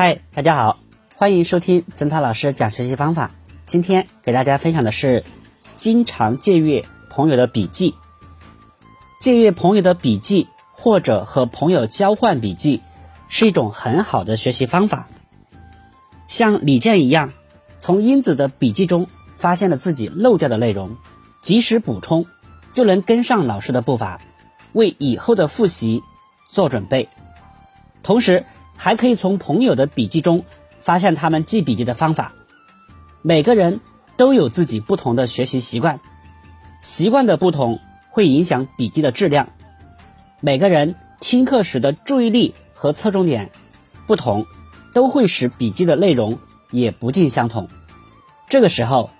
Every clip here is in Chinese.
嗨，大家好，欢迎收听曾涛老师讲学习方法。今天给大家分享的是，经常借阅朋友的笔记。借阅朋友的笔记或者和朋友交换笔记，是一种很好的学习方法。像李健一样，从英子的笔记中发现了自己漏掉的内容，及时补充，就能跟上老师的步伐，为以后的复习做准备。同时，还可以从朋友的笔记中发现他们记笔记的方法。每个人都有自己不同的学习习惯，习惯的不同会影响笔记的质量。每个人听课时的注意力和侧重点不同，都会使笔记的内容也不尽相同。这个时候，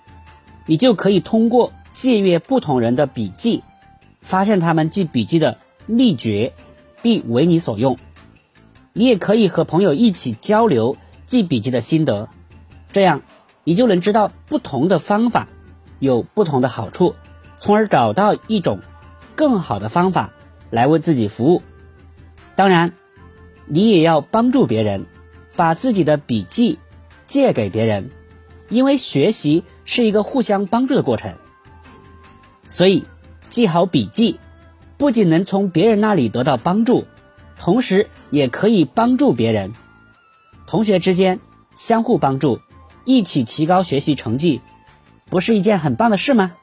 你就可以通过借阅不同人的笔记，发现他们记笔记的秘诀，并为你所用。你也可以和朋友一起交流记笔记的心得，这样你就能知道不同的方法有不同的好处，从而找到一种更好的方法来为自己服务。当然，你也要帮助别人，把自己的笔记借给别人，因为学习是一个互相帮助的过程。所以，记好笔记，不仅能从别人那里得到帮助。同时也可以帮助别人，同学之间相互帮助，一起提高学习成绩，不是一件很棒的事吗？